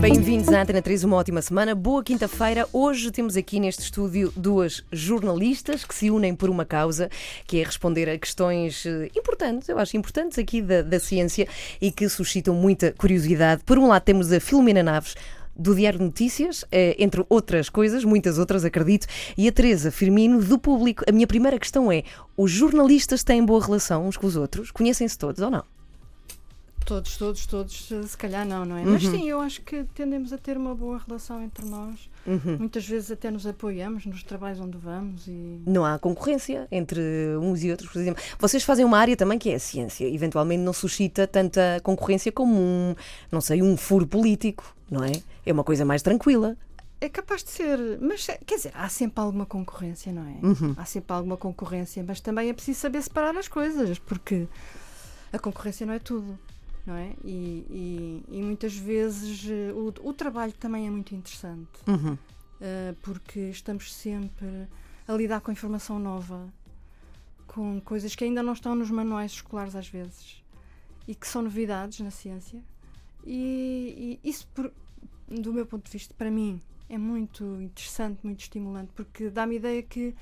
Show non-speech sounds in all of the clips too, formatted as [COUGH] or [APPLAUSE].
Bem-vindos à Antena 3, uma ótima semana. Boa quinta-feira. Hoje temos aqui neste estúdio duas jornalistas que se unem por uma causa, que é responder a questões eh, importantes, eu acho importantes aqui da, da ciência e que suscitam muita curiosidade. Por um lado, temos a Filomena Naves, do Diário de Notícias, eh, entre outras coisas, muitas outras, acredito, e a Teresa Firmino, do Público. A minha primeira questão é: os jornalistas têm boa relação uns com os outros? Conhecem-se todos ou não? Todos, todos, todos, se calhar não, não é? Uhum. Mas sim, eu acho que tendemos a ter uma boa relação entre nós. Uhum. Muitas vezes até nos apoiamos nos trabalhos onde vamos e. Não há concorrência entre uns e outros, por exemplo. Vocês fazem uma área também que é a ciência. Eventualmente não suscita tanta concorrência como um, não sei, um furo político, não é? É uma coisa mais tranquila. É capaz de ser, mas quer dizer, há sempre alguma concorrência, não é? Uhum. Há sempre alguma concorrência, mas também é preciso saber separar as coisas, porque a concorrência não é tudo, não é? E, e- e muitas vezes eh, o, o trabalho também é muito interessante. Uhum. Uh, porque estamos sempre a lidar com informação nova, com coisas que ainda não estão nos manuais escolares às vezes e que são novidades na ciência. E, e isso, por- do meu ponto de vista, para mim, é muito interessante, muito estimulante, porque dá-me a ideia que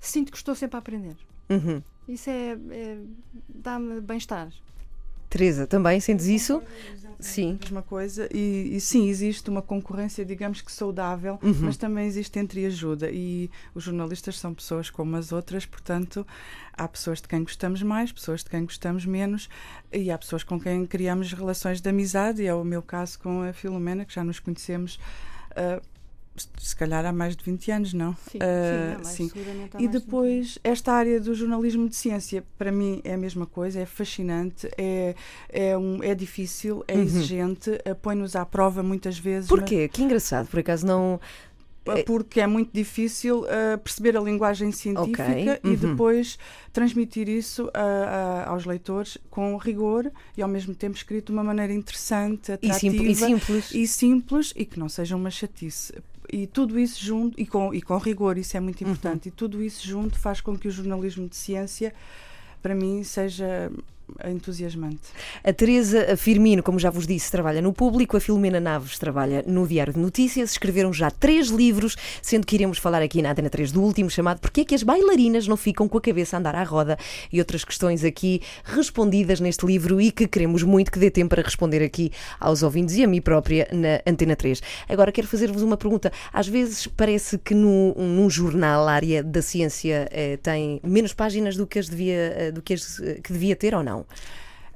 sinto que estou sempre a aprender. Uhum. Isso é, é- dá-me bem-estar. Teresa, também sentes isso? Sim. mesma coisa e, e sim, existe uma concorrência, digamos que saudável, Uhum. mas também existe entreajuda e os jornalistas são pessoas como as outras, portanto há pessoas de quem gostamos mais, pessoas de quem gostamos menos e há pessoas com quem criamos relações de amizade e é o meu caso com a Filomena, que já nos conhecemos ah, se- calhar há mais de 20 anos, não? Sim, Ah, sim, há mais, sim. E mais de depois, esta área do jornalismo de ciência, para mim é a mesma coisa, é fascinante, é, é, um, é difícil, é Uhum. exigente, eh, põe-nos à prova muitas vezes. Porquê? Que engraçado, por acaso não. mas- Porque é muito difícil eh, perceber a linguagem científica Ok, uhum. e depois transmitir isso a- a- aos leitores com rigor e ao mesmo tempo escrito de uma maneira interessante, E, atrativa e simples. e simples e que não seja uma chatice. E tudo isso junto, e com, e com rigor, isso é muito Uhum. importante, e tudo isso junto faz com que o jornalismo de ciência, para mim, seja entusiasmante. A Teresa Firmino, como já vos disse, trabalha no público, a Filomena Naves trabalha no Diário de Notícias, escreveram já três livros, sendo que iremos falar aqui na Antena 3 do último, chamado Porquê é que as bailarinas não ficam com a cabeça a andar à roda e outras questões aqui respondidas neste livro e que queremos muito que dê tempo para responder aqui aos ouvintes e a mim própria na Antena 3. Agora quero fazer-vos uma pergunta. Às vezes parece que no, num jornal a área da ciência eh, tem menos páginas do que, as devia, eh, do que, as, eh, que devia ter ou não?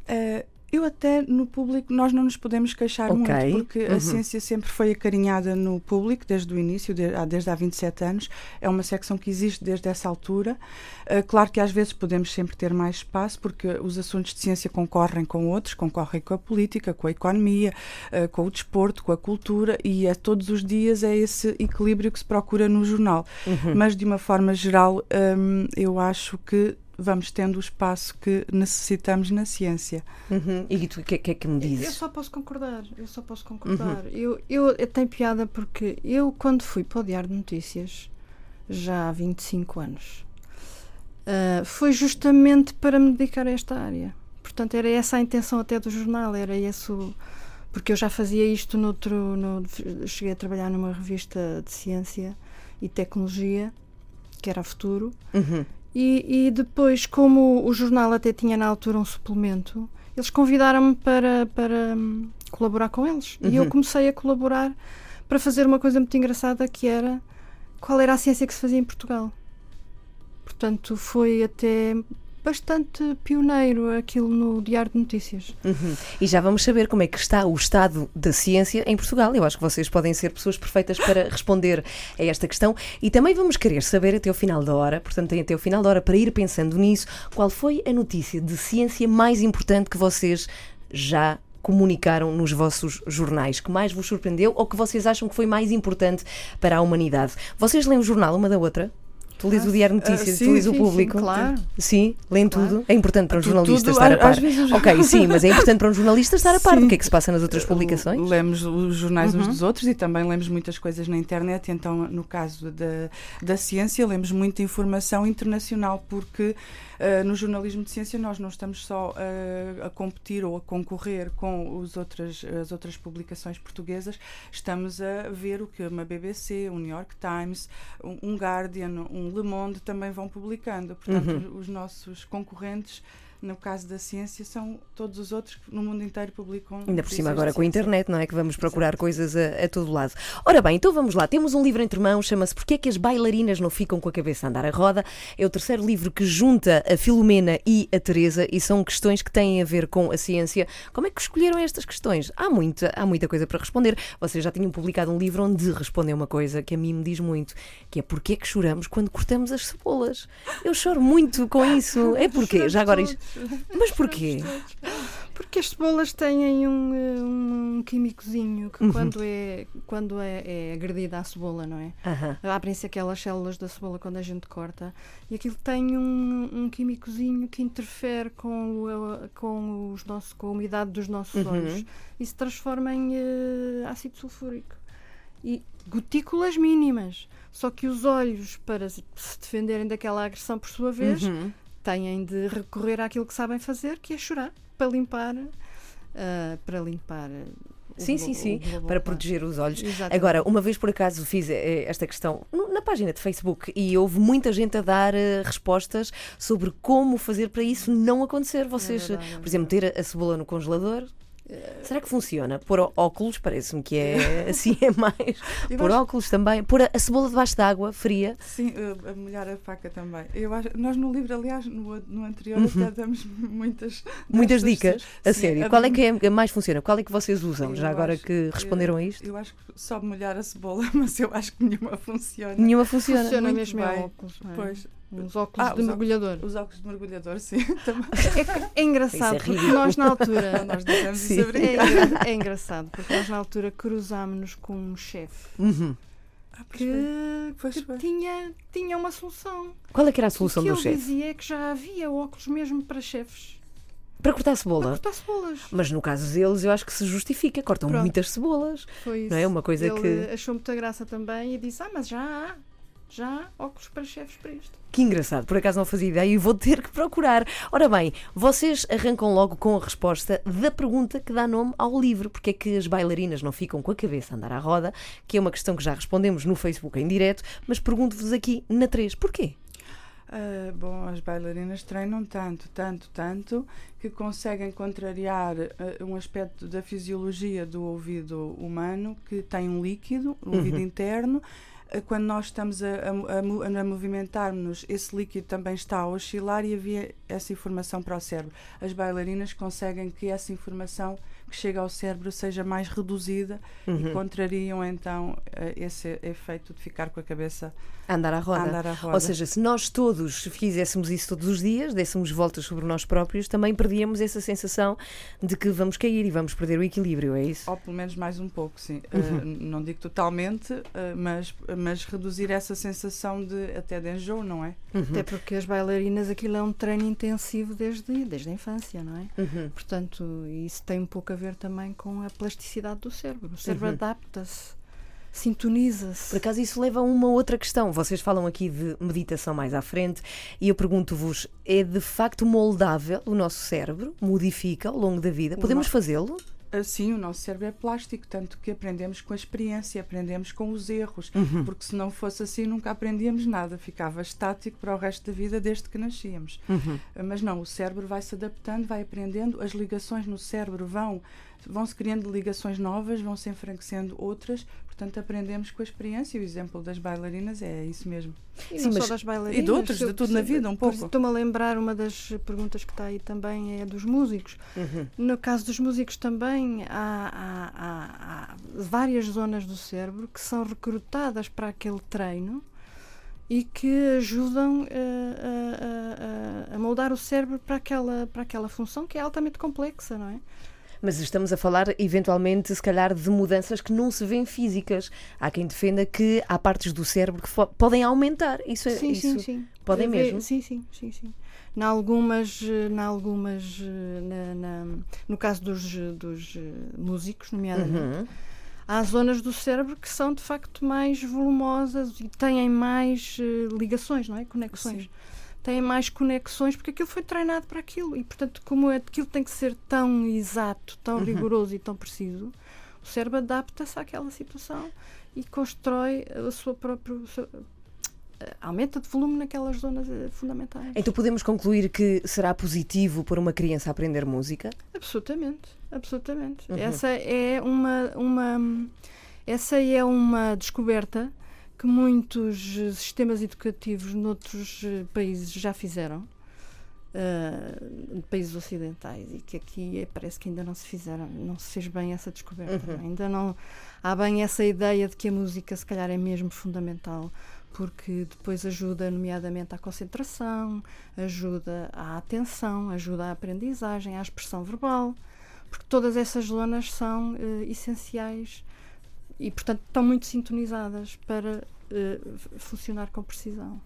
Eh, eu até no público nós não nos podemos queixar Ok, muito porque uhum. a ciência sempre foi acarinhada no público desde o início, desde há 27 anos. É uma secção que existe desde essa altura. Eh, claro que às vezes podemos sempre ter mais espaço porque os assuntos de ciência concorrem com outros, concorrem com a política, com a economia, eh, com o desporto, com a cultura e a todos os dias é esse equilíbrio que se procura no jornal. Uhum. Mas de uma forma geral, hum, eu acho que vamos tendo o espaço que necessitamos na ciência. Uhum. E tu, o que, que é que me Eu dizes? só posso concordar, eu só posso concordar. Eu, eu, eu tenho piada porque eu, quando fui para o Diário de Notícias, já há 25 anos, ah, foi justamente para me dedicar a esta área. Portanto, era essa a intenção até do jornal, era esse o- Porque eu já fazia isto noutro. No, cheguei a trabalhar numa revista de ciência e tecnologia, que era a Futuro. Uhum. E, e depois, como o jornal até tinha na altura um suplemento, eles convidaram-me para, para hum, colaborar com eles. E eu Uhum. comecei a colaborar para fazer uma coisa muito engraçada que era qual era a ciência que se fazia em Portugal. Portanto, foi até bastante pioneiro aquilo no Diário de Notícias. Uhum. E já vamos saber como é que está o estado da ciência em Portugal. Eu acho que vocês podem ser pessoas perfeitas para responder a esta questão. E também vamos querer saber até o final da hora, portanto, tem até o final da hora para ir pensando nisso, qual foi a notícia de ciência mais importante que vocês já comunicaram nos vossos jornais, que mais vos surpreendeu ou que vocês acham que foi mais importante para a humanidade. Vocês leem o jornal uma da outra? Tu lês o Diário de Notícias, Ah, sim, tu lês o sim, público. sim, claro. Sim, leem Claro. tudo. É importante para um jornalista estar a par. vezes Ok, sim, mas é importante para um jornalista estar a par do que é que se passa nas outras publicações. Lemos os jornais uns Uhum. dos outros e também lemos muitas coisas na internet. Então, no caso da, da ciência, lemos muita informação internacional, porque eh, no jornalismo de ciência nós não estamos só eh, a competir ou a concorrer com os outras, as outras publicações portuguesas, estamos a ver o que uma BBC, um New York Times, um, um Guardian, um Le Monde também vão publicando. Portanto, Uhum. os nossos concorrentes. No caso da ciência, são todos os outros que no mundo inteiro publicam. Ainda por cima agora com a internet, não é? Que vamos procurar coisas a, a todo lado. Ora bem, então vamos lá. Temos um livro entre mãos, chama-se Porquê é que as bailarinas não ficam com a cabeça a andar a roda? É o terceiro livro que junta a Filomena e a Teresa e são questões que têm a ver com a ciência. Como é que escolheram estas questões? Há muita, há muita coisa para responder. Vocês já tinham publicado um livro onde respondem uma coisa que a mim me diz muito, que é porquê é que choramos quando cortamos as cebolas? Eu choro muito com isso. É porquê? Já agora isto... Mas porquê? Porque as cebolas têm um, eh, um químicozinho que Uhum. quando, é, quando é, é agredida a cebola, não é? Aham. Abrem-se aquelas células da cebola quando a gente corta e aquilo tem um, um químicozinho que interfere com, o- com, os nossos, com a umidade dos nossos Uhum. olhos e se transforma em eh, ácido sulfúrico. E gotículas mínimas. Só que os olhos, para se se defenderem daquela agressão por sua vez, Uhum. Têm de recorrer àquilo que sabem fazer, que é chorar, para limpar, ah, para limpar. Sim, sim, sim, para proteger os olhos. Exatamente. Agora, uma vez por acaso fiz eh, esta questão na página de Facebook e houve muita gente a dar eh, respostas sobre como fazer para isso não acontecer. Vocês, É verdade, é por exemplo, ter a cebola no congelador. Será que funciona? Pôr ó- óculos, parece-me que é [LAUGHS] assim é mais. Eu Pôr acho- óculos também. Pôr a, a cebola debaixo de água fria. Sim, eh, a molhar a faca também. Eu acho, nós no livro, aliás, no, no anterior, até damos [LAUGHS] muitas Uhum. Muitas dicas, a Sim, sério. a- Qual é que é, mais funciona? Qual é que vocês usam? Eu Já agora acho- que responderam a isto? Eu acho que só molhar a cebola, [LAUGHS] mas eu acho que nenhuma funciona. Nenhuma funciona. Funciona muito mesmo é bem. óculos. não é? Pois, Uns óculos Ah, de os mergulhador. os óculos de mergulhador, sim. [LAUGHS] É, é engraçado é porque nós na altura. [LAUGHS] Nós dizemos Sim. isso a É, é engraçado porque nós na altura cruzámos-nos com um chefe Uhum. Ah, pois que, que tinha, tinha uma solução. Qual é que era a O solução que do ele chefe? dizia é que já havia óculos mesmo para chefes. Para cortar a Para cebola. cortar cebolas. Mas no caso deles, eu acho que se justifica. Cortam Pronto. muitas cebolas. Foi isso. Não é? Uma coisa Ele que- achou muita graça também e disse: Ah, mas já há. Já há óculos para chefes para isto. Que engraçado, por acaso não fazia ideia e vou ter que procurar. Ora bem, vocês arrancam logo com a resposta da pergunta que dá nome ao livro: porque é que as bailarinas não ficam com a cabeça a andar à roda? Que é uma questão que já respondemos no Facebook em direto, mas pergunto-vos aqui na 3, porquê? Ah, bom, as bailarinas treinam tanto, tanto, tanto que conseguem contrariar ah, um aspecto da fisiologia do ouvido humano que tem um líquido, um ouvido interno. Ah, Quando nós estamos a, a, a movimentar-nos, esse líquido também está a oscilar e havia essa informação para o cérebro. As bailarinas conseguem que essa informação que chega ao cérebro seja mais reduzida e contrariam então ah, esse efeito de ficar com a cabeça A andar à roda. a andar à roda. Ou seja, se nós todos fizéssemos isso todos os dias, dessemos voltas sobre nós próprios, também perdíamos essa sensação de que vamos cair e vamos perder o equilíbrio, é isso? Ou pelo menos mais um pouco, sim. Uhum. Uh, não digo totalmente, uh, mas, mas reduzir essa sensação de até de enjoo, não é? Uhum. Até porque as bailarinas, aquilo é um treino intensivo desde, desde a infância, não é? Uhum. Portanto, isso tem um pouco a ver também com a plasticidade do cérebro. O cérebro Uhum. adapta-se, sintoniza-se. Por acaso isso leva a uma outra questão. Vocês falam aqui de meditação mais à frente e eu pergunto-vos: é de facto moldável o nosso cérebro? Modifica ao longo da vida? Podemos fazê-lo? Assim, o nosso cérebro é plástico, tanto que aprendemos com a experiência, aprendemos com os erros, Uhum. porque se não fosse assim nunca aprendíamos nada, ficava estático para o resto da vida desde que nascíamos. Uhum. Uh, Mas não, o cérebro vai se adaptando, vai aprendendo, as ligações no cérebro vão vão se criando ligações novas, vão se enfraquecendo outras, portanto aprendemos com a experiência. E o exemplo das bailarinas é isso mesmo. E Sim, mas- só das bailarinas. e de outros, eu- de tudo na vida, um pouco. Estou-me a lembrar, uma das perguntas que está aí também é dos músicos. Uhum. No caso dos músicos também há, há- há- há várias zonas do cérebro que são recrutadas para aquele treino e que ajudam eh, a, a- a- a moldar o cérebro para aquela, para aquela função que é altamente complexa, não é? Mas estamos a falar, eventualmente, se calhar, de mudanças que não se vêem físicas. Há quem defenda que há partes do cérebro que podem aumentar. Isso, é, sim, isso sim, sim. podem mesmo? Sim, sim, sim, sim. Em algumas, na algumas na, na, no caso dos, dos músicos, nomeadamente, uhum. há zonas do cérebro que são de facto mais volumosas e têm mais uh, ligações, não é? Conexões. Sim. Têm mais conexões porque aquilo foi treinado para aquilo e, portanto, como aquilo tem que ser tão exato, tão uhum. rigoroso e tão preciso, o cérebro adapta-se àquela situação e constrói a sua própria eh, aumenta de volume naquelas zonas eh, fundamentais. Então podemos concluir que será positivo para uma criança aprender música? Absolutamente, absolutamente. Uhum. Essa é uma, uma essa é uma descoberta que muitos sistemas educativos noutros eh, países já fizeram. Uh, países ocidentais e que aqui parece que ainda não se fizeram, não se fez bem essa descoberta. Uhum. Ainda não há bem essa ideia de que a música se calhar é mesmo fundamental porque depois ajuda, nomeadamente, à concentração, ajuda à atenção, ajuda à aprendizagem, à expressão verbal, porque todas essas zonas são uh, essenciais e, portanto, estão muito sintonizadas para uh, funcionar com precisão.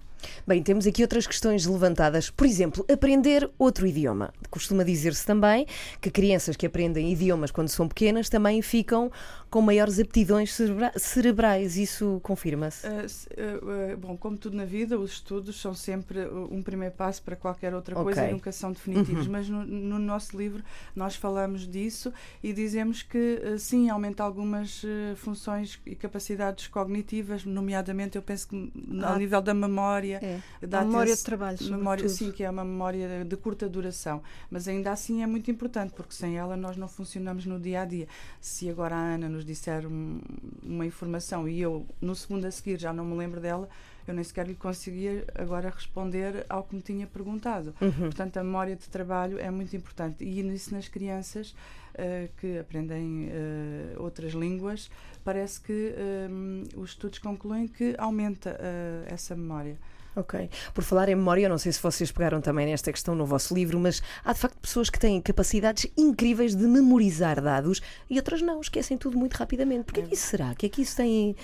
Bem, temos aqui outras questões levantadas. Por exemplo, aprender outro idioma. Costuma dizer-se também que crianças que aprendem idiomas quando são pequenas também ficam com maiores aptidões cerebra cerebrais. Isso confirma-se? Uh, uh, uh, bom, como tudo na vida, os estudos são sempre um primeiro passo para qualquer outra okay. coisa e nunca são definitivos. Uhum. Mas no, no, nosso livro nós falamos disso e dizemos que sim, aumenta algumas funções e capacidades cognitivas, nomeadamente eu penso que ah. ao nível da memória memória. É. Da memória de trabalho. Memória, sim, que é uma memória de curta duração. Mas ainda assim é muito importante, porque sem ela nós não funcionamos no dia a dia. Se agora a Ana nos disser um, uma informação e eu, no segundo a seguir, já não me lembro dela, eu nem sequer lhe conseguia agora responder ao que me tinha perguntado. Uhum. Portanto, a memória de trabalho é muito importante. E isso nas crianças uh, que aprendem uh, outras línguas, parece que uh, os estudos concluem que aumenta essa memória. Ok. Por falar em memória, eu não sei se vocês pegaram também nesta questão no vosso livro, mas há de facto pessoas que têm capacidades incríveis de memorizar dados e outras não, esquecem tudo muito rapidamente. Porquê é. que isso será? O que é que isso tem.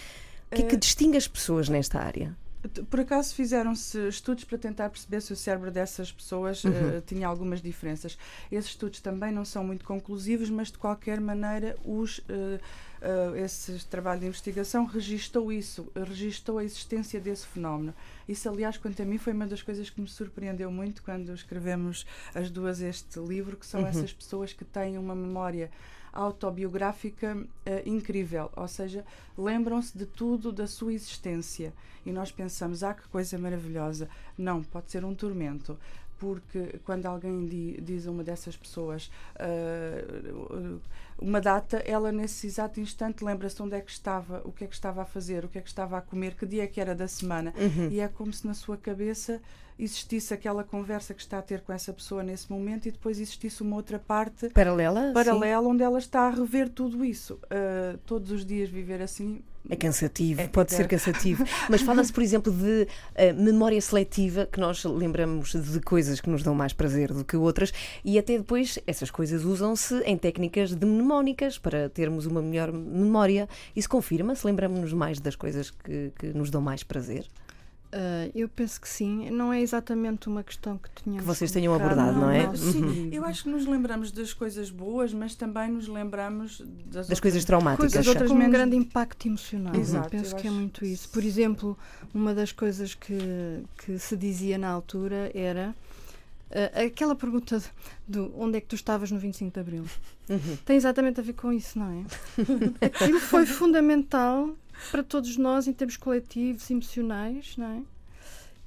O que é que distingue as pessoas nesta área? Por acaso fizeram-se estudos para tentar perceber se o cérebro dessas pessoas uhum. uh, tinha algumas diferenças. Esses estudos também não são muito conclusivos, mas de qualquer maneira os, uh, uh, esse trabalho de investigação registou isso, registou a existência desse fenómeno. Isso, aliás, quanto a mim, foi uma das coisas que me surpreendeu muito quando escrevemos as duas este livro, que são uhum. essas pessoas que têm uma memória autobiográfica uh, incrível, ou seja, lembram-se de tudo da sua existência e nós pensamos, ah, que coisa maravilhosa. Não, pode ser um tormento, porque quando alguém diz a uma dessas pessoas uh, uma data, ela nesse exato instante lembra-se onde é que estava, o que é que estava a fazer, o que é que estava a comer, que dia é que era da semana. Uhum. E é como se na sua cabeça existisse aquela conversa que está a ter com essa pessoa nesse momento e depois existisse uma outra parte paralela, paralela onde ela está a rever tudo isso. Uh, todos os dias viver assim é cansativo, é, pode é. ser cansativo. [LAUGHS] Mas fala-se, por exemplo, de uh, memória seletiva, que nós lembramos de coisas que nos dão mais prazer do que outras, e até depois essas coisas usam-se em técnicas de mnemónicas para termos uma melhor memória. Isso confirma-se? Lembramos-nos mais das coisas que, que nos dão mais prazer? Uh, eu penso que sim. Não é exatamente uma questão que tenhamos. Que vocês tenham abordado, não, é? Não, sim, uhum. eu acho que nos lembramos das coisas boas, mas também nos lembramos das, das coisas traumáticas. Coisas outras com menos... um grande impacto emocional. Exato, penso que é muito isso. Por exemplo, uma das coisas que, que se dizia na altura era. Uh, aquela pergunta do onde é que tu estavas no 25 de Abril uhum. tem exatamente a ver com isso, não é? [LAUGHS] Aquilo foi fundamental para todos nós em termos coletivos, emocionais, não é?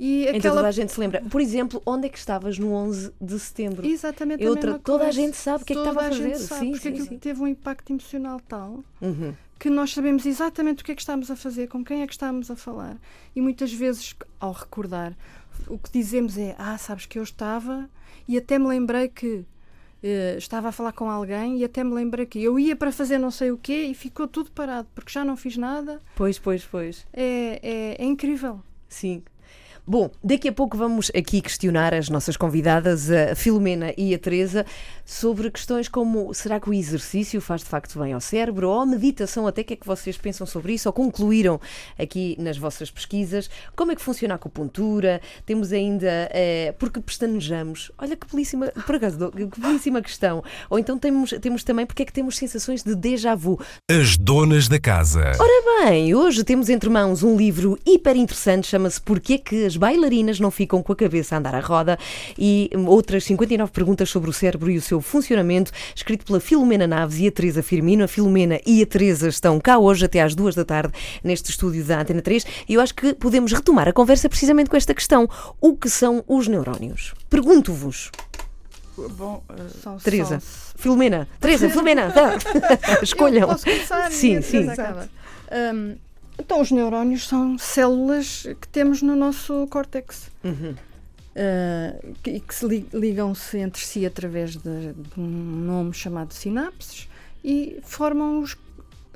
E aquela... Então toda a gente se lembra. Por exemplo, onde é que estavas no 11 de setembro? Exatamente. Outra, toda a gente sabe o que é que estava a fazer. Sabe, sim, porque sim, aquilo sim. teve um impacto emocional tal uhum. que nós sabemos exatamente o que é que estamos a fazer, com quem é que estamos a falar. E muitas vezes, ao recordar, o que dizemos é: Ah, sabes que eu estava e até me lembrei que Uh, estava a falar com alguém e até me lembrei que eu ia para fazer não sei o quê e ficou tudo parado porque já não fiz nada. Pois, pois, pois. É, é, é incrível. Sim. Bom, daqui a pouco vamos aqui questionar as nossas convidadas, a Filomena e a Teresa, sobre questões como será que o exercício faz de facto bem ao cérebro ou a meditação, até que é que vocês pensam sobre isso ou concluíram aqui nas vossas pesquisas? Como é que funciona a acupuntura? Temos ainda, é, porque pestanejamos? Olha que belíssima, por acaso, que belíssima questão. Ou então temos, temos também porque é que temos sensações de déjà vu. As donas da casa. Ora bem, hoje temos entre mãos um livro hiper interessante, chama-se Porquê que as bailarinas não ficam com a cabeça a andar à roda e outras 59 perguntas sobre o cérebro e o seu funcionamento, escrito pela Filomena Naves e a Teresa Firmino. A Filomena e a Teresa estão cá hoje até às duas da tarde neste estúdio da Antena 3 e eu acho que podemos retomar a conversa precisamente com esta questão. O que são os neurónios? Pergunto-vos. Bom, uh, São Teresa. só- Filomena, Teresa, Filomena, [LAUGHS] tá. [LAUGHS] escolham. Eu posso começar? Sim, sim. Hum, então, os neurónios são células que temos no nosso córtex. Uhum. Uh, que, e que se li- ligam-se entre si através de, de um nome chamado sinapses e formam, os,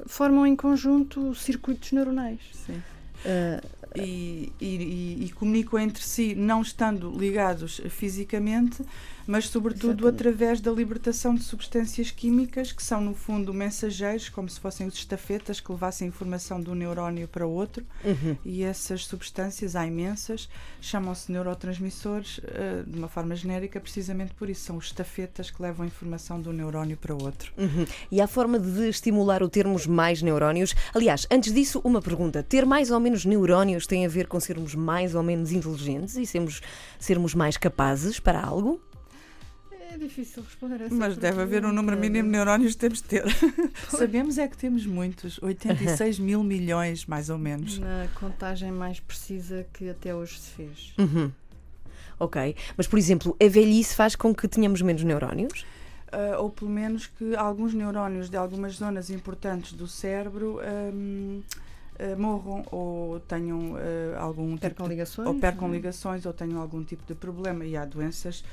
formam em conjunto circuitos neuronais. sim. Uh, E, e, e- comunicam entre si, não estando ligados fisicamente, mas sobretudo Exatamente. através da libertação de substâncias químicas que são, no fundo, mensageiros, como se fossem os estafetas que levassem informação de um neurónio para outro. Uhum. E essas substâncias, há imensas, chamam-se neurotransmissores eh, de uma forma genérica, precisamente por isso. São os estafetas que levam a informação de um neurónio para outro. Uhum. E há forma de estimular o termos mais neurónios? Aliás, antes disso, uma pergunta. Ter mais ou menos neurónios tem a ver com sermos mais ou menos inteligentes e sermos, sermos mais capazes para algo? é difícil responder essa Mas deve haver um número mínimo de neurónios que temos de ter. [LAUGHS] Sabemos é que temos muitos, 86 mil [LAUGHS] milhões, mais ou menos. Na contagem mais precisa que até hoje se fez. Uhum. Ok. Mas, por exemplo, a velhice faz com que tenhamos menos neurónios? Ah, ou pelo menos que alguns neurónios de algumas zonas importantes do cérebro hum, ah, morram ou tenham ah, algum tipo Percam de ligações? ou percam é? ligações ou tenham algum tipo de problema. E há doenças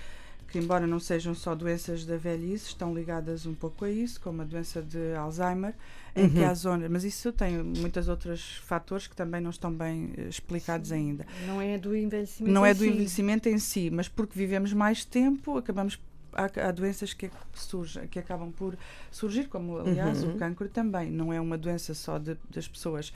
que, embora não sejam só doenças da velhice, estão ligadas um pouco a isso, como a doença de Alzheimer, em que Uhum. há zonas. Mas isso tem muitos outros fatores que também não estão bem eh, explicados ainda. Não é do envelhecimento. Não é do si. envelhecimento em si, mas porque vivemos mais tempo, acabamos. Há, há doenças que, surgem, que acabam por surgir, como aliás Uhum. o cancro também. Não é uma doença só de- das pessoas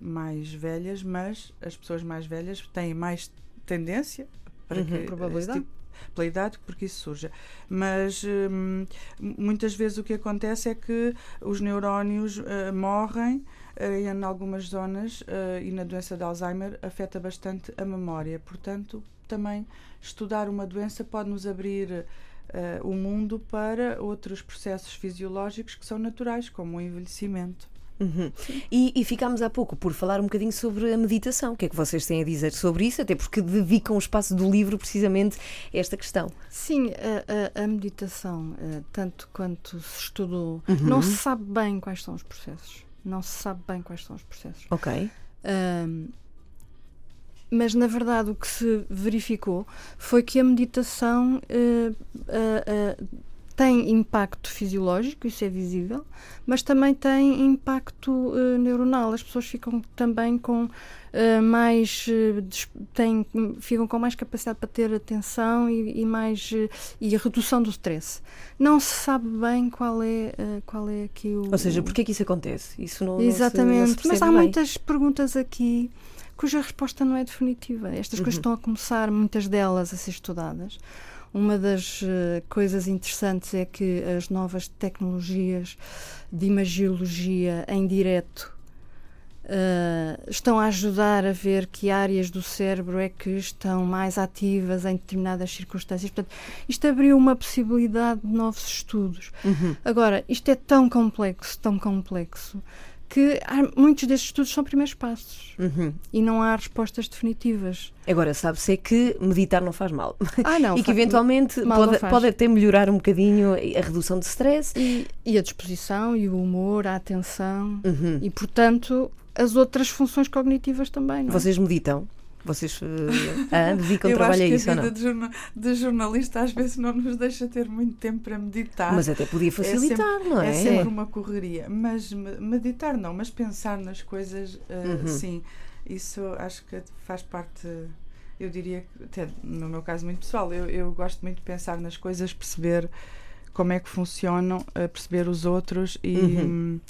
mais velhas, mas as pessoas mais velhas têm mais tendência para Uhum. que Probabilidade. tipo- pela idade, porque isso surja. Mas hum, muitas vezes o que acontece é que os neurónios eh, morrem eh, em algumas zonas eh, e na doença de Alzheimer afeta bastante a memória. Portanto, também estudar uma doença pode nos abrir eh, o mundo para outros processos fisiológicos que são naturais, como o envelhecimento. Uhum. E, e ficámos há pouco por falar um bocadinho sobre a meditação. O que é que vocês têm a dizer sobre isso? Até porque dedicam o espaço do livro precisamente a esta questão. Sim, a, a- a meditação, eh, tanto quanto se estudou, Uhum. não se sabe bem quais são os processos. Não se sabe bem quais são os processos. Ok. Ahm, mas na verdade o que se verificou foi que a meditação eh, tem impacto fisiológico, isso é visível, mas também tem impacto eh, neuronal. As pessoas ficam também com eh, mais têm, ficam com mais capacidade para ter atenção e, e mais e a redução do stress. Não se sabe bem qual é qual é aqui o Ou seja, porquê que isso acontece? Isso não, não se- não se Exatamente, mas há bem. muitas perguntas aqui cuja resposta não é definitiva. Estas coisas Uhum. estão a começar, muitas delas, a ser estudadas. Uma das eh, coisas interessantes é que as novas tecnologias de imagiologia em direto eh, estão a ajudar a ver que áreas do cérebro é que estão mais ativas em determinadas circunstâncias. Portanto, isto abriu uma possibilidade de novos estudos. Uhum. Agora, isto é tão complexo, tão complexo, que muitos destes estudos são primeiros passos Uhum. e não há respostas definitivas. Agora, sabe-se é que meditar não faz mal. Ah, não. [LAUGHS] e que eventualmente pode, pode até melhorar um bocadinho a redução de stress. E, e a disposição, e o humor, a atenção, Uhum. e, portanto, as outras funções cognitivas também. É? Vocês meditam? Vocês eh, [LAUGHS] ah, dedicam Eu trabalho acho a isso a ou vida não? de, jorna- de jornalista às vezes não nos deixa ter muito tempo para meditar. Mas até podia facilitar, não é? É sempre uma correria. Mas me- meditar não, mas pensar nas coisas, uh, Uhum. sim. Isso acho que faz parte Eu diria que, até no meu caso muito pessoal, eu, eu gosto muito de pensar nas coisas, perceber como é que funcionam, eh, perceber os outros e. Uhum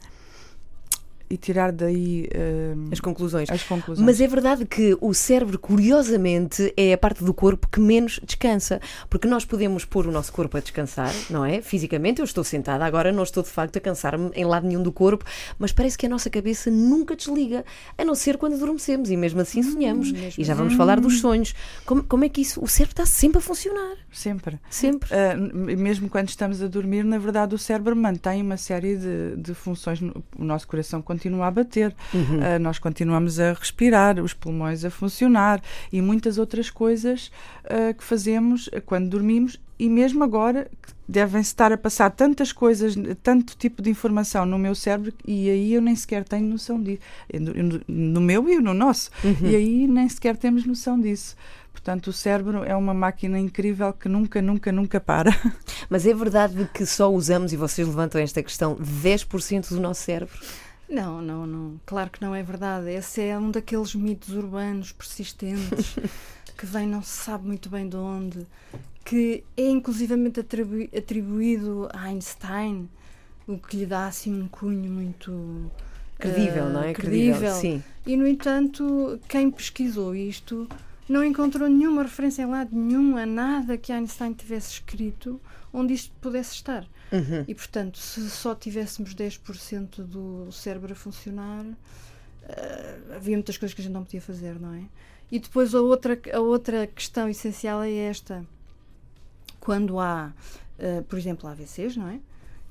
e tirar daí uh, as, conclusões. as conclusões. Mas é verdade que o cérebro, curiosamente, é a parte do corpo que menos descansa. Porque nós podemos pôr o nosso corpo a descansar, não é? Fisicamente, eu estou sentada agora, não estou de facto a cansar-me em lado nenhum do corpo, mas parece que a nossa cabeça nunca desliga, a não ser quando adormecemos e mesmo assim sonhamos. Hum, e já vamos hum. falar dos sonhos. Como, como, é que isso. O cérebro está sempre a funcionar. Sempre. Sempre. Uh, mesmo quando estamos a dormir, na verdade, o cérebro mantém uma série de, de funções. O nosso coração continua continua a bater, uhum. uh, nós continuamos a respirar, os pulmões a funcionar e muitas outras coisas uh, que fazemos quando dormimos e mesmo agora devem estar a passar tantas coisas, tanto tipo de informação no meu cérebro e aí eu nem sequer tenho noção disso. No, meu e no nosso. Uhum. E aí nem sequer temos noção disso. Portanto, o cérebro é uma máquina incrível que nunca, nunca, nunca para. Mas é verdade que só usamos, e vocês levantam esta questão, 10% do nosso cérebro? Não, não, não. Claro que não é verdade. Esse é um daqueles mitos urbanos persistentes [LAUGHS] que vem não se sabe muito bem de onde, que é inclusivamente atribu atribuído a Einstein, o que lhe dá assim um cunho muito credível, uh, não é? Credível. credível. Sim. E no entanto, quem pesquisou isto não encontrou nenhuma referência em lado nenhum a nada que Einstein tivesse escrito onde isto pudesse estar. Uhum. E, portanto, se só tivéssemos 10% do cérebro a funcionar, uh, havia muitas coisas que a gente não podia fazer, não é? E depois a outra, a outra questão essencial é esta. Quando há, uh, por exemplo, AVCs, não é?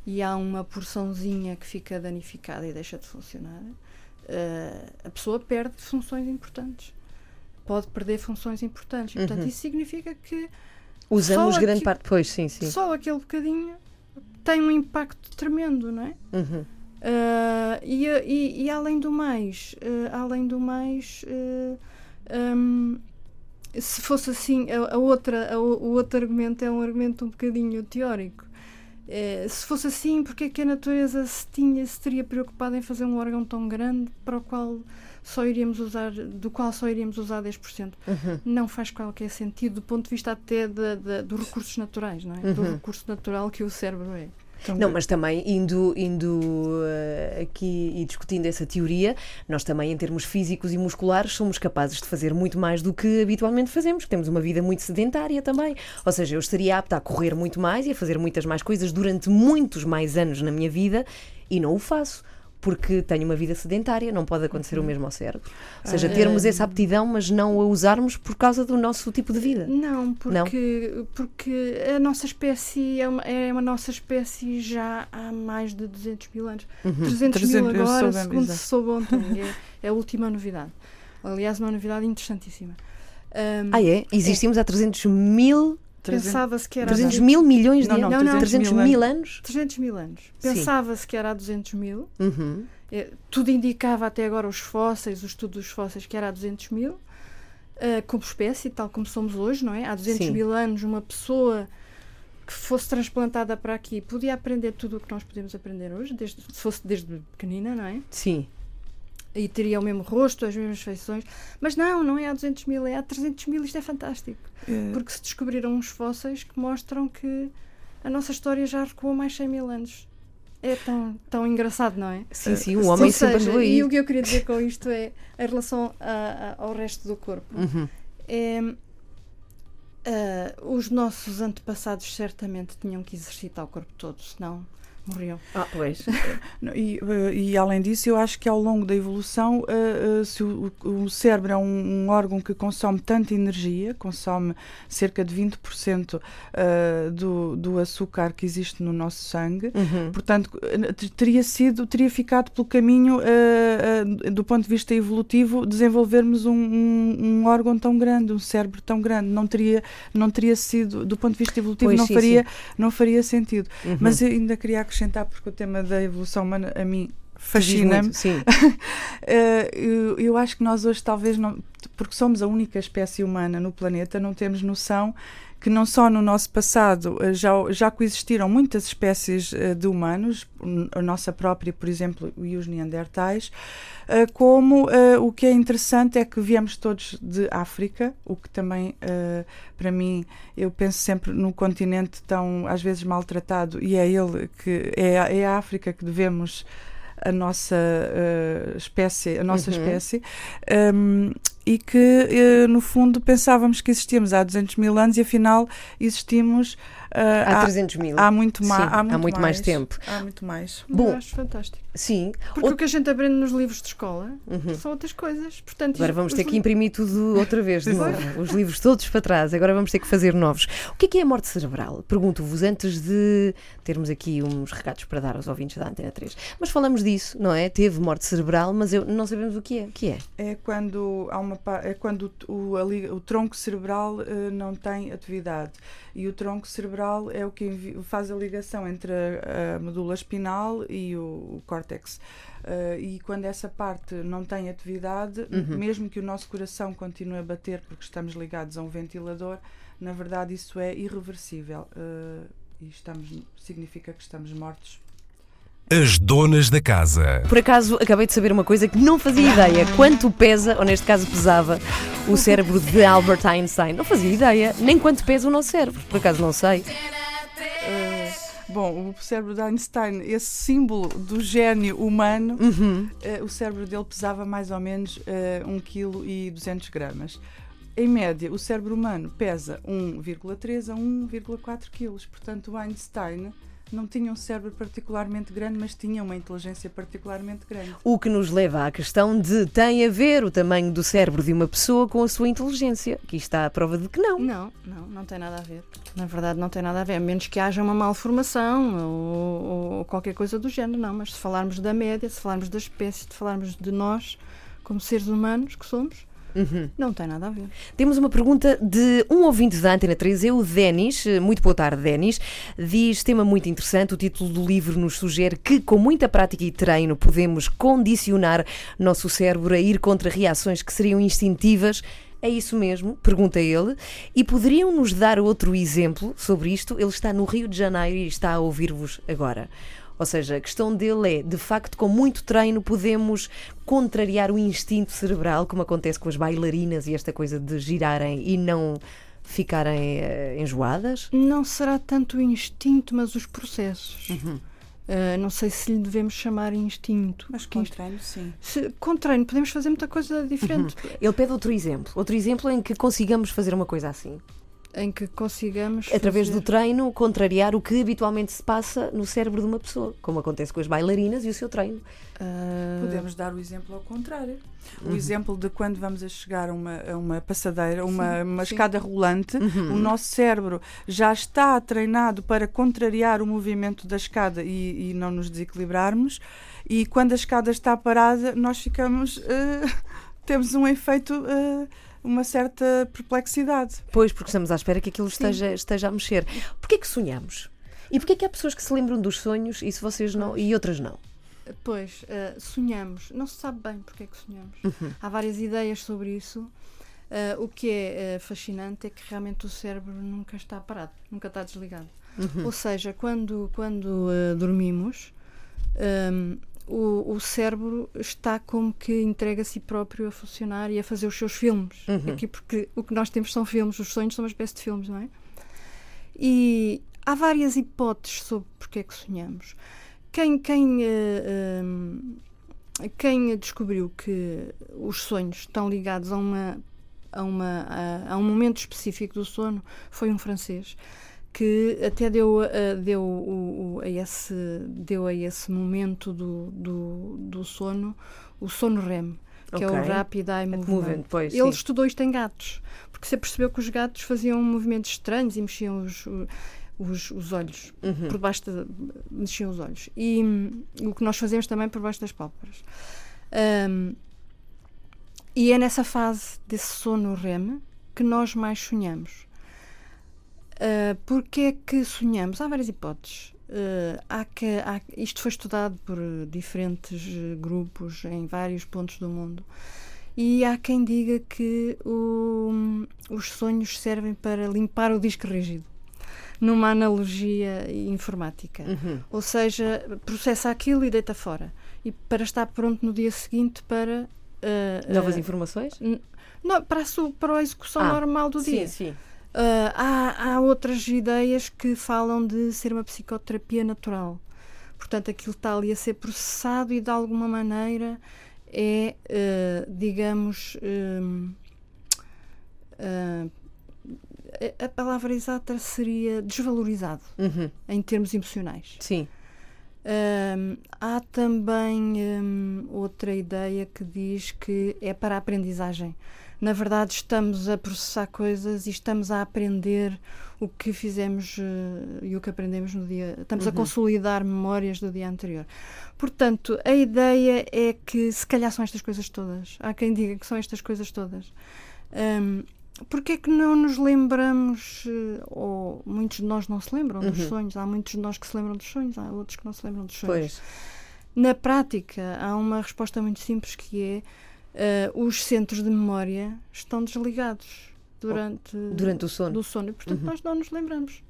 E há uma porçãozinha que fica danificada e deixa de funcionar, uh, a pessoa perde funções importantes. Pode perder funções importantes. E, portanto, uhum. isso significa que Usamos grande parte, pois, sim, sim. Só aquele bocadinho tem um impacto tremendo, não é? Uhum. Uh, e, e, e, além do mais, uh, além do mais, uh, ah, um, se fosse assim, a, a outra, a, o outro argumento é um argumento um bocadinho teórico. Se fosse assim, porque é que a natureza se, tinha, se teria preocupado em fazer um órgão tão grande para o qual só iríamos usar, do qual só iríamos usar 10%. Uhum. Não faz qualquer sentido do ponto de vista até de, de, dos recursos naturais, não é? Uhum. Do recurso natural que o cérebro é. Então, não, mas também indo, indo uh, aqui e discutindo essa teoria, nós também, em termos físicos e musculares, somos capazes de fazer muito mais do que habitualmente fazemos. Temos uma vida muito sedentária também. Ou seja, eu estaria apta a correr muito mais e a fazer muitas mais coisas durante muitos mais anos na minha vida e não o faço porque tenho uma vida sedentária, não pode acontecer o uhum. mesmo ao cérebro. Ou seja, termos essa aptidão, mas não a usarmos por causa do nosso tipo de vida. Não, porque, não? porque a nossa espécie é uma, é uma nossa espécie já há mais de 200 mil anos. Uhum. 300, 300 mil agora, segundo se soube ontem. É, é a última novidade. Aliás, uma novidade interessantíssima. Um, ah, é? Existimos é. há 300 mil Pensava-se que era 300 mil milhões de anos? Não, não, 300 mil, mil anos? 300 mil anos. Pensava-se que era há 200 mil. Uhum. É, tudo indicava até agora os fósseis, o estudo dos fósseis, que era há 200 mil. Uh, como espécie, tal como somos hoje, não é? Há 200 Sim. mil anos, uma pessoa que fosse transplantada para aqui podia aprender tudo o que nós podemos aprender hoje, desde, se fosse desde pequenina, não é? Sim e teria o mesmo rosto, as mesmas feições. Mas não, não é há 200 mil, é há 300 mil. Isto é fantástico. É. Porque se descobriram uns fósseis que mostram que a nossa história já recuou mais 100 mil anos. É tão, tão engraçado, não é? Sim, sim, o homem seja, sempre andou aí. E o que eu queria dizer com isto é em relação a, a, ao resto do corpo. Uhum. É, uh, os nossos antepassados certamente tinham que exercitar o corpo todo, senão morriam. Ah, pois. [LAUGHS] e, eh, e, além disso, eu acho que ao longo da evolução, uh, uh, se o, o, cérebro é um, um, órgão que consome tanta energia, consome cerca de 20% uh, do, do açúcar que existe no nosso sangue, uhum. portanto, teria sido, teria ficado pelo caminho, do ponto de vista evolutivo, desenvolvermos um, um, um, órgão tão grande, um cérebro tão grande. Não teria, não teria sido, do ponto de vista evolutivo, pois, não, sim, faria, sim. não faria sentido. Uhum. Mas ainda queria acrescentar acrescentar, porque o tema da evolução humana a mim fascina-me. [LAUGHS] Eh, eu, eu acho que nós hoje talvez não, porque somos a única espécie humana no planeta, não temos noção que não só no nosso passado uh, já, já coexistiram muitas espécies uh, de humanos, a nossa própria, por exemplo, e os neandertais, como o que é interessante é que viemos todos de África, o que também, para mim, eu penso sempre no continente tão, às vezes, maltratado, e é ele que, é, é a África que devemos a nossa uh, espécie, a nossa uhum. espécie, um, e que, uh, no fundo, pensávamos que existíamos há 200 mil anos e, afinal, existimos Uh, há 300 mil. Há muito, Sim, há muito, há muito mais, mais, tempo. Há muito mais. Bom, Eu acho fantástico. Sim. Porque o que a gente aprende nos livros de escola uhum. são outras coisas. Portanto, Agora vamos ter que imprimir tudo outra vez, de novo. Os livros todos para trás. Agora vamos ter que fazer novos. O que é, que é a morte cerebral? Pergunto-vos antes de termos aqui uns recados para dar aos ouvintes da Antena 3. Mas falamos disso, não é? Teve morte cerebral, mas eu, não sabemos o que é. O que é? É quando, há uma, é quando o, o, o tronco cerebral uh, não tem atividade. E o tronco cerebral é o que faz a ligação entre a, a medula espinal e o, o córtex. Uh, e quando essa parte não tem atividade, uhum. mesmo que o nosso coração continue a bater porque estamos ligados a um ventilador, na verdade isso é irreversível. Uh, e estamos, significa que estamos mortos as donas da casa. Por acaso, acabei de saber uma coisa que não fazia ideia. Quanto pesa, ou neste caso pesava, o cérebro de Albert Einstein? Não fazia ideia. Nem quanto pesa o nosso cérebro. Por acaso, não sei. Uh, bom, o cérebro de Einstein, esse símbolo do gênio humano, uhum. uh, o cérebro dele pesava mais ou menos uh, 1 kg e 200 gramas. Em média, o cérebro humano pesa 1,3 a 1,4 kg. Portanto, o Einstein não tinha um cérebro particularmente grande, mas tinha uma inteligência particularmente grande. O que nos leva à questão de tem a ver o tamanho do cérebro de uma pessoa com a sua inteligência. Aqui está a prova de que não. Não, não, não tem nada a ver. Na verdade, não tem nada a ver, a menos que haja uma malformação ou, ou qualquer coisa do género, não. Mas se falarmos da média, se falarmos da espécie, se falarmos de nós, como seres humanos que somos, Uhum. Não tem nada a ver. Temos uma pergunta de um ouvinte da Antena 3, é o Denis. Muito boa tarde, Denis. Diz: tema muito interessante. O título do livro nos sugere que, com muita prática e treino, podemos condicionar nosso cérebro a ir contra reações que seriam instintivas. É isso mesmo? Pergunta ele. E poderiam nos dar outro exemplo sobre isto? Ele está no Rio de Janeiro e está a ouvir-vos agora. Ou seja, a questão dele é, de facto, com muito treino podemos contrariar o instinto cerebral, como acontece com as bailarinas e esta coisa de girarem e não ficarem uh, enjoadas? Não será tanto o instinto, mas os processos. Uhum. Uh, não sei se lhe devemos chamar instinto. Mas com treino, sim. Se, com treino podemos fazer muita coisa diferente. Uhum. Ele pede outro exemplo. Outro exemplo em que consigamos fazer uma coisa assim em que consigamos. Através fazer... do treino, contrariar o que habitualmente se passa no cérebro de uma pessoa, como acontece com as bailarinas e o seu treino. Uh... Podemos dar o exemplo ao contrário. O uhum. exemplo de quando vamos a chegar a uma, a uma passadeira, uma, sim, uma sim. escada rolante, uhum. o nosso cérebro já está treinado para contrariar o movimento da escada e, e não nos desequilibrarmos. E quando a escada está parada, nós ficamos. Uh, [LAUGHS] temos um efeito. Uh, uma certa perplexidade. Pois, porque estamos à espera que aquilo esteja, esteja a mexer. Porquê que sonhamos? E porquê que há pessoas que se lembram dos sonhos e se vocês não e outras não? Pois, uh, sonhamos. Não se sabe bem porque é que sonhamos. Uhum. Há várias ideias sobre isso. Uh, o que é uh, fascinante é que realmente o cérebro nunca está parado, nunca está desligado. Uhum. Ou seja, quando, quando dormimos, um, o, o cérebro está como que entrega a si próprio a funcionar e a fazer os seus filmes. Uhum. Aqui porque o que nós temos são filmes, os sonhos são uma espécie de filmes, não é? E há várias hipóteses sobre porque é que sonhamos. Quem, quem, uh, uh, quem descobriu que os sonhos estão ligados a, uma, a, uma, a, a um momento específico do sono foi um francês que até deu, uh, deu, o, o, a esse, deu a esse momento do, do, do sono o sono REM, que okay. é o Rapid Eye Movement. movement pois, Ele sim. estudou isto em gatos, porque se percebeu que os gatos faziam movimentos estranhos e mexiam os, os, os olhos, uhum. por baixo de, mexiam os olhos. E um, o que nós fazemos também por baixo das pálpebras. Um, e é nessa fase desse sono REM que nós mais sonhamos. Uh, Porquê é que sonhamos? Há várias hipóteses. Uh, há que, há, isto foi estudado por diferentes grupos em vários pontos do mundo E há quem diga que o, os sonhos servem para limpar o disco rígido, numa analogia informática. Uhum. Ou seja, processa aquilo e deita fora. E para estar pronto no dia seguinte para. uh, Novas informações? não, para, a, para a execução Ah, normal do dia. Sim, sim. Uh, há, há outras ideias que falam de ser uma psicoterapia natural. Portanto, aquilo está ali a ser processado e de alguma maneira é, uh, digamos, um, uh, a- a palavra exata seria desvalorizado Uhum. em termos emocionais. Sim. Um, há também um, outra ideia que diz que é para a aprendizagem. Na verdade, estamos a processar coisas e estamos a aprender o que fizemos eh, e o que aprendemos no dia. Estamos a consolidar memórias do dia anterior. Portanto, a ideia é que se calhar são estas coisas todas. Há quem diga que são estas coisas todas. Um, Porquê é que não nos lembramos, eh, ou muitos de nós não se lembram dos sonhos, há muitos de nós que se lembram dos sonhos, há outros que não se lembram dos sonhos. Pois. Na prática, há uma resposta muito simples que é eh, os centros de memória estão desligados durante, Durante o sono. do sono e, portanto, nós não nos lembramos.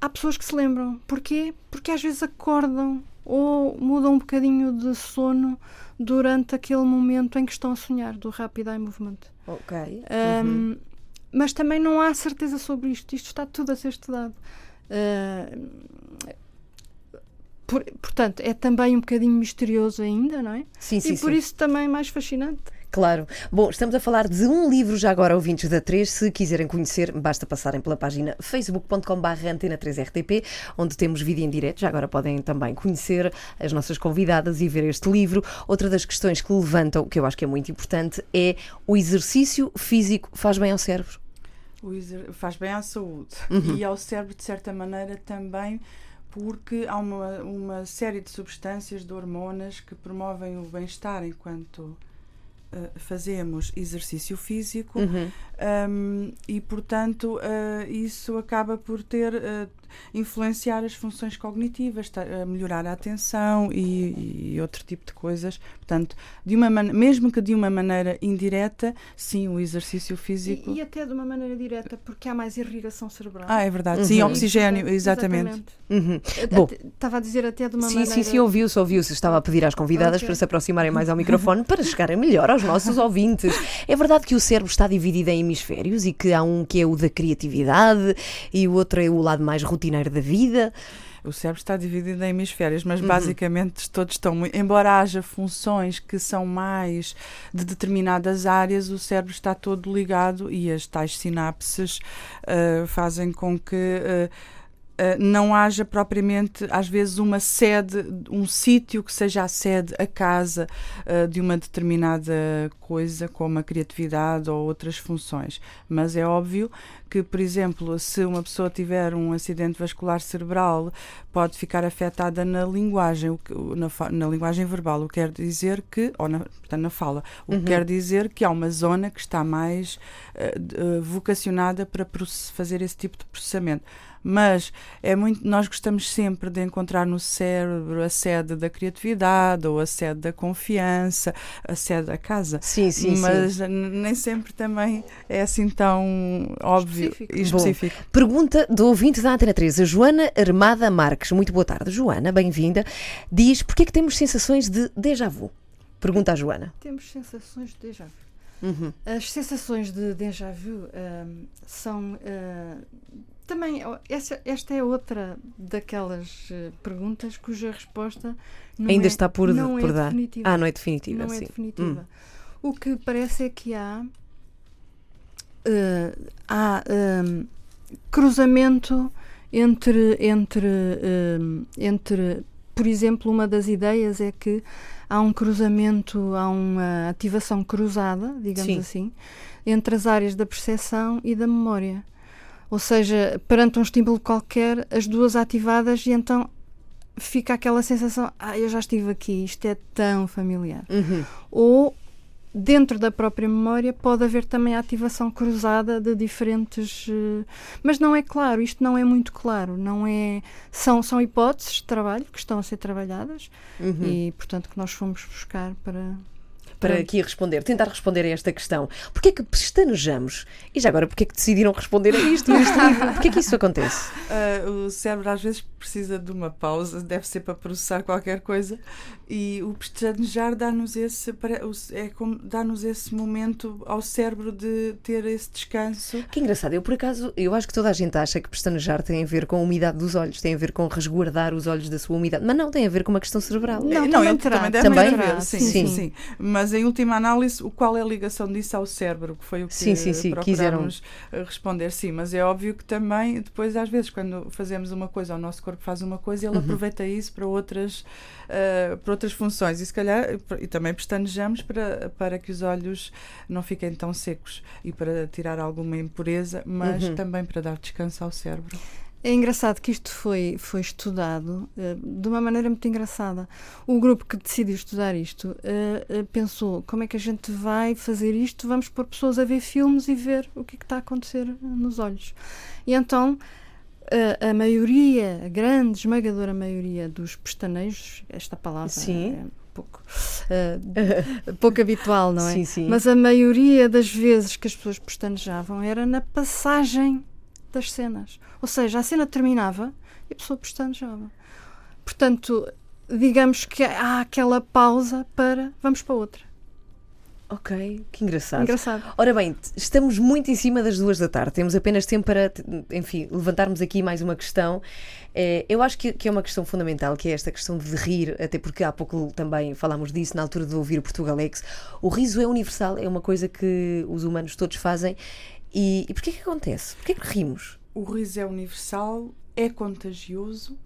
Há pessoas que se lembram. Porquê? Porque às vezes acordam ou mudam um bocadinho de sono durante aquele momento em que estão a sonhar, do Rapid Eye Movement. Ok. Um, Uhum. Mas também não há certeza sobre isto. Isto está tudo a ser estudado. Uh, por- portanto, é também um bocadinho misterioso ainda, não é? Sim, sim, e por sim. isso também mais fascinante. Claro. Bom, estamos a falar de um livro já agora, ouvintes da 3. Se quiserem conhecer, basta passarem pela página facebook.com.br antena 3RTP, onde temos vídeo em direto. Já agora podem também conhecer as nossas convidadas e ver este livro. Outra das questões que levantam, que eu acho que é muito importante, é o exercício físico faz bem ao cérebro. O exer- faz bem à saúde Uhum. e ao cérebro, de certa maneira, também porque há uma, uma série de substâncias, de hormonas que promovem o bem-estar enquanto eh, fazemos exercício físico Uhum. um, e, portanto, uh, isso acaba por ter uh, influenciar as funções cognitivas, a melhorar a atenção e, e outro tipo de coisas. Portanto, de uma man- mesmo que de uma maneira indireta, sim, o exercício físico. E, e até de uma maneira direta, porque há mais irrigação cerebral. Ah, é verdade. Uhum. Sim, oxigênio, portanto, exatamente. Uhum. Estava a dizer até de uma Sim, maneira. sim, sim, ouviu-se, ouviu-se. Estava a pedir às convidadas Ok. para se aproximarem mais ao microfone para chegarem melhor aos nossos [LAUGHS] ouvintes. É verdade que o cérebro está dividido em hemisférios e que há um que é o da criatividade e o outro é o lado mais rotineiro da vida. O cérebro está dividido em hemisférios, mas basicamente todos estão. Embora haja funções que são mais de determinadas áreas, o cérebro está todo ligado e as tais sinapses ah, fazem com que. ah, ah, não haja propriamente, às vezes, uma sede, um sítio que seja a sede, a casa ah, de uma determinada coisa, como a criatividade ou outras funções. Mas é óbvio que, por exemplo, se uma pessoa tiver um acidente vascular cerebral, pode ficar afetada na linguagem, que- na, na linguagem verbal, o que quer dizer que, ou na, portanto, na fala, o que quer dizer que há uma zona que está mais eh, eh, vocacionada para fazer esse tipo de processamento. Mas é muito, nós gostamos sempre de encontrar no cérebro a sede da criatividade ou a sede da confiança, a sede da casa. Sim, sim, Mas sim. nem sempre também é assim tão óbvio Específico. e específico. Pergunta do ouvinte da Antena 3, a Joana Armada Marques. Muito boa tarde, Joana, bem-vinda. Diz, porquê é que temos sensações de déjà vu? Pergunta a Joana. Temos sensações de déjà vu. Uhum. As sensações de déjà vu ahm, são. ah, também, essa, esta é outra daquelas eh, perguntas cuja resposta não Ainda é, está por, não por é dar. definitiva. Ah, não é definitiva, não é sim. Hum. definitiva. O que parece é que há, eh, há ehm, cruzamento entre, entre, ehm, entre, por exemplo, uma das ideias é que há um cruzamento, há uma ativação cruzada, digamos Sim. assim, entre as áreas da percepção e da memória. Ou seja, perante um estímulo qualquer, as duas ativadas e então fica aquela sensação, ah, eu já estive aqui, isto é tão familiar. Uhum. Ou dentro da própria memória pode haver também a ativação cruzada de diferentes, eh, mas não é claro, isto não é muito claro, não é são são hipóteses de trabalho que estão a ser trabalhadas Uhum. e portanto que nós fomos buscar para para aqui responder, tentar responder a esta questão. Porquê é que pestanejamos? E já agora, porquê é que decidiram responder a isto livro? Porquê é que isso acontece? Uh, [LAUGHS] o cérebro às vezes precisa de uma pausa, deve ser para processar qualquer coisa, e o pestanejar dá-nos esse, é dá-nos esse momento ao cérebro de ter esse descanso. Que engraçado, eu por acaso, eu acho que toda a gente acha que pestanejar tem a ver com a umidade dos olhos, tem a ver com resguardar os olhos da sua umidade, mas não, tem a ver com uma questão cerebral. Não, não também, também deve também? Haver, sim, sim, sim, sim. Mas em última análise, qual é a ligação disso ao cérebro? Que foi o que sim, sim, sim. quiseram eh, responder. Sim, mas é óbvio que também, depois, às vezes, quando fazemos uma coisa, o nosso corpo faz uma coisa e ele uhum. aproveita isso para outras, uh, para outras funções. E se calhar, e também pestanejamos para, para que os olhos não fiquem tão secos e para tirar alguma impureza, mas uhum. também para dar descanso ao cérebro. É engraçado que isto foi, foi estudado uh, de uma maneira muito engraçada. O grupo que decidiu estudar isto uh, uh, pensou como é que a gente vai fazer isto? Vamos pôr pessoas a ver filmes e ver o que, é que está a acontecer nos olhos. E então a, maioria, a grande, esmagadora maioria dos pestanejos, esta palavra Sim. é pouco, [LAUGHS] pouco habitual, não é? Sim, sim. Mas a maioria das vezes que as pessoas pestanejavam era na passagem das cenas. Ou seja, a cena terminava e a pessoa pestanejava. Portanto, digamos que há aquela pausa para vamos para outra. Ok, que engraçado. engraçado. Ora bem, estamos muito em cima das duas da tarde. Temos apenas tempo para, enfim, levantarmos aqui mais uma questão. É, eu acho que, que, é uma questão fundamental, que é esta questão de rir, até porque há pouco também falámos disso na altura de ouvir o Portugalex. O riso é universal, é uma coisa que os humanos todos fazem e, e porquê que acontece? Porquê que rimos? O riso é universal, é contagioso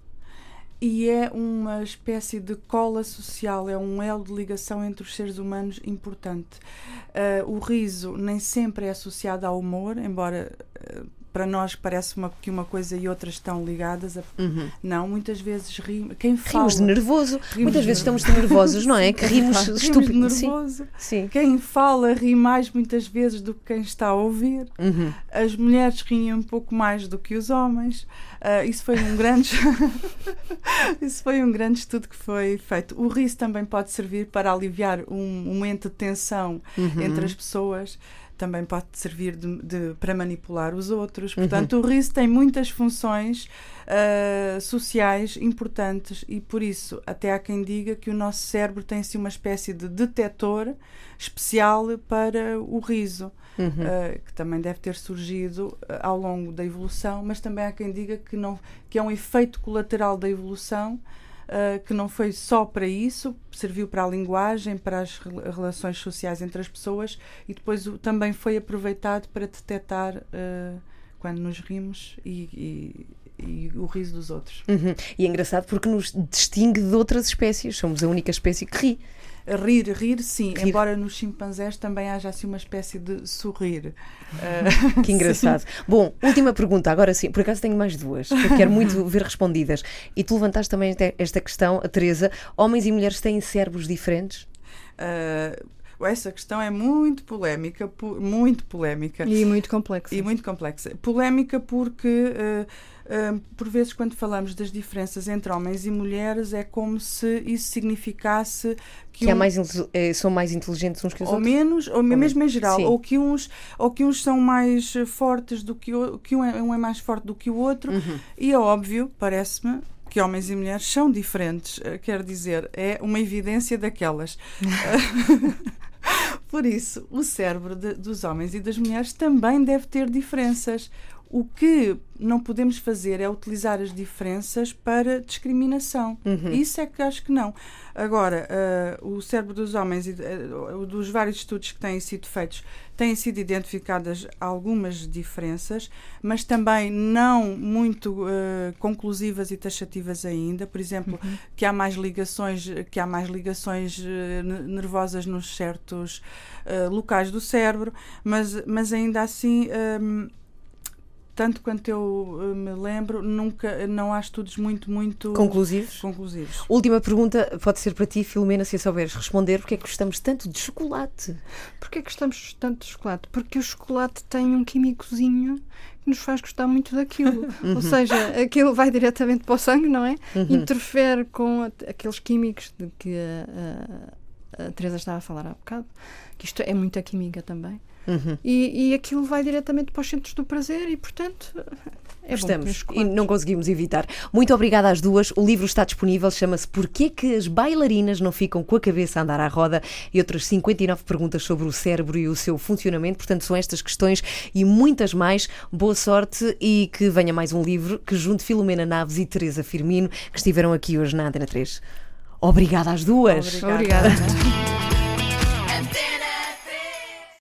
e é uma espécie de cola social, é um elo de ligação entre os seres humanos importante. Uh, o riso nem sempre é associado ao humor, embora uh, para nós parece uma, que uma coisa e outra estão ligadas. A, uhum. Não, muitas vezes rimos. Quem fala, rimos de nervoso. Rimos muitas de vezes estamos de nervosos, não é? Que rimos estúpidos. nervoso. Sim. Sim. Quem fala ri mais muitas vezes do que quem está a ouvir. Uhum. As mulheres riem um pouco mais do que os homens. Uh, isso foi um grande [LAUGHS] isso foi um grande estudo que foi feito. O riso também pode servir para aliviar um momento de tensão uhum. entre as pessoas também pode servir de, de, para manipular os outros. Uhum. Portanto, uhum. o riso tem muitas funções uh, sociais importantes e, por isso, até há quem diga que o nosso cérebro tem assim uma espécie de detector especial para o riso. Uhum. Uh, que também deve ter surgido uh, ao longo da evolução, mas também há quem diga que, não, que é um efeito colateral da evolução uh, que não foi só para isso, serviu para a linguagem, para as relações sociais entre as pessoas e depois também foi aproveitado para detectar uh, quando nos rimos e, e, e, o riso dos outros. Uhum. E é engraçado porque nos distingue de outras espécies, somos a única espécie que ri. Rir, rir, sim, rir. embora nos chimpanzés também haja assim uma espécie de sorrir. Uh, [LAUGHS] que engraçado. [LAUGHS] Bom, última pergunta, agora sim, por acaso tenho mais duas, que eu quero muito [LAUGHS] ver respondidas. E tu levantaste também esta questão, a Teresa: homens e mulheres têm cérebros diferentes? Uh, essa questão é muito polémica, muito polémica. E muito complexa. E muito complexa. Polémica porque. Uh, por vezes, quando falamos das diferenças entre homens e mulheres, é como se isso significasse que, que um, mais, é, são mais inteligentes uns que os ou outros. Menos, ou, ou mesmo em geral, ou que, uns, ou que uns são mais fortes do que o que um é, um é mais forte do que o outro. Uhum. E é óbvio, parece-me, que homens e mulheres são diferentes. Eh, quer dizer, é uma evidência daquelas. [LAUGHS] [LAUGHS] Por isso, o cérebro de, dos homens e das mulheres também deve ter diferenças. O que não podemos fazer é utilizar as diferenças para discriminação. Uhum. Isso é que acho que não. Agora, uh, o cérebro dos homens e uh, dos vários estudos que têm sido feitos têm sido identificadas algumas diferenças, mas também não muito uh, conclusivas e taxativas ainda. Por exemplo, uhum. que há mais ligações, que há mais ligações nervosas nos certos locais do cérebro, mas, mas ainda assim tanto quanto eu eh, me lembro, nunca não há estudos muito, muito conclusivos. conclusivos. Última pergunta, pode ser para ti, Filomena, se souberes responder, porque é que gostamos tanto de chocolate? Porquê é que gostamos tanto de chocolate? Porque o chocolate tem um químicozinho que nos faz gostar muito daquilo. Uhum. [LAUGHS] Ou seja, aquilo vai diretamente para o sangue, não é? Uhum. Interfere com aqueles químicos de que a, a Teresa estava a falar há bocado, que isto é muita química também. Uhum. E, e aquilo vai diretamente para os centros do prazer e, portanto, é Estamos e não conseguimos evitar. Muito obrigada às duas. O livro está disponível, chama-se Porquê que as bailarinas não ficam com a cabeça a andar à roda e outras 59 perguntas sobre o cérebro e o seu funcionamento. Portanto, são estas questões e muitas mais. Boa sorte e que venha mais um livro que junte Filomena Naves e Teresa Firmino, que estiveram aqui hoje na Antena 3. Obrigada às duas. Obrigada. obrigada. [LAUGHS]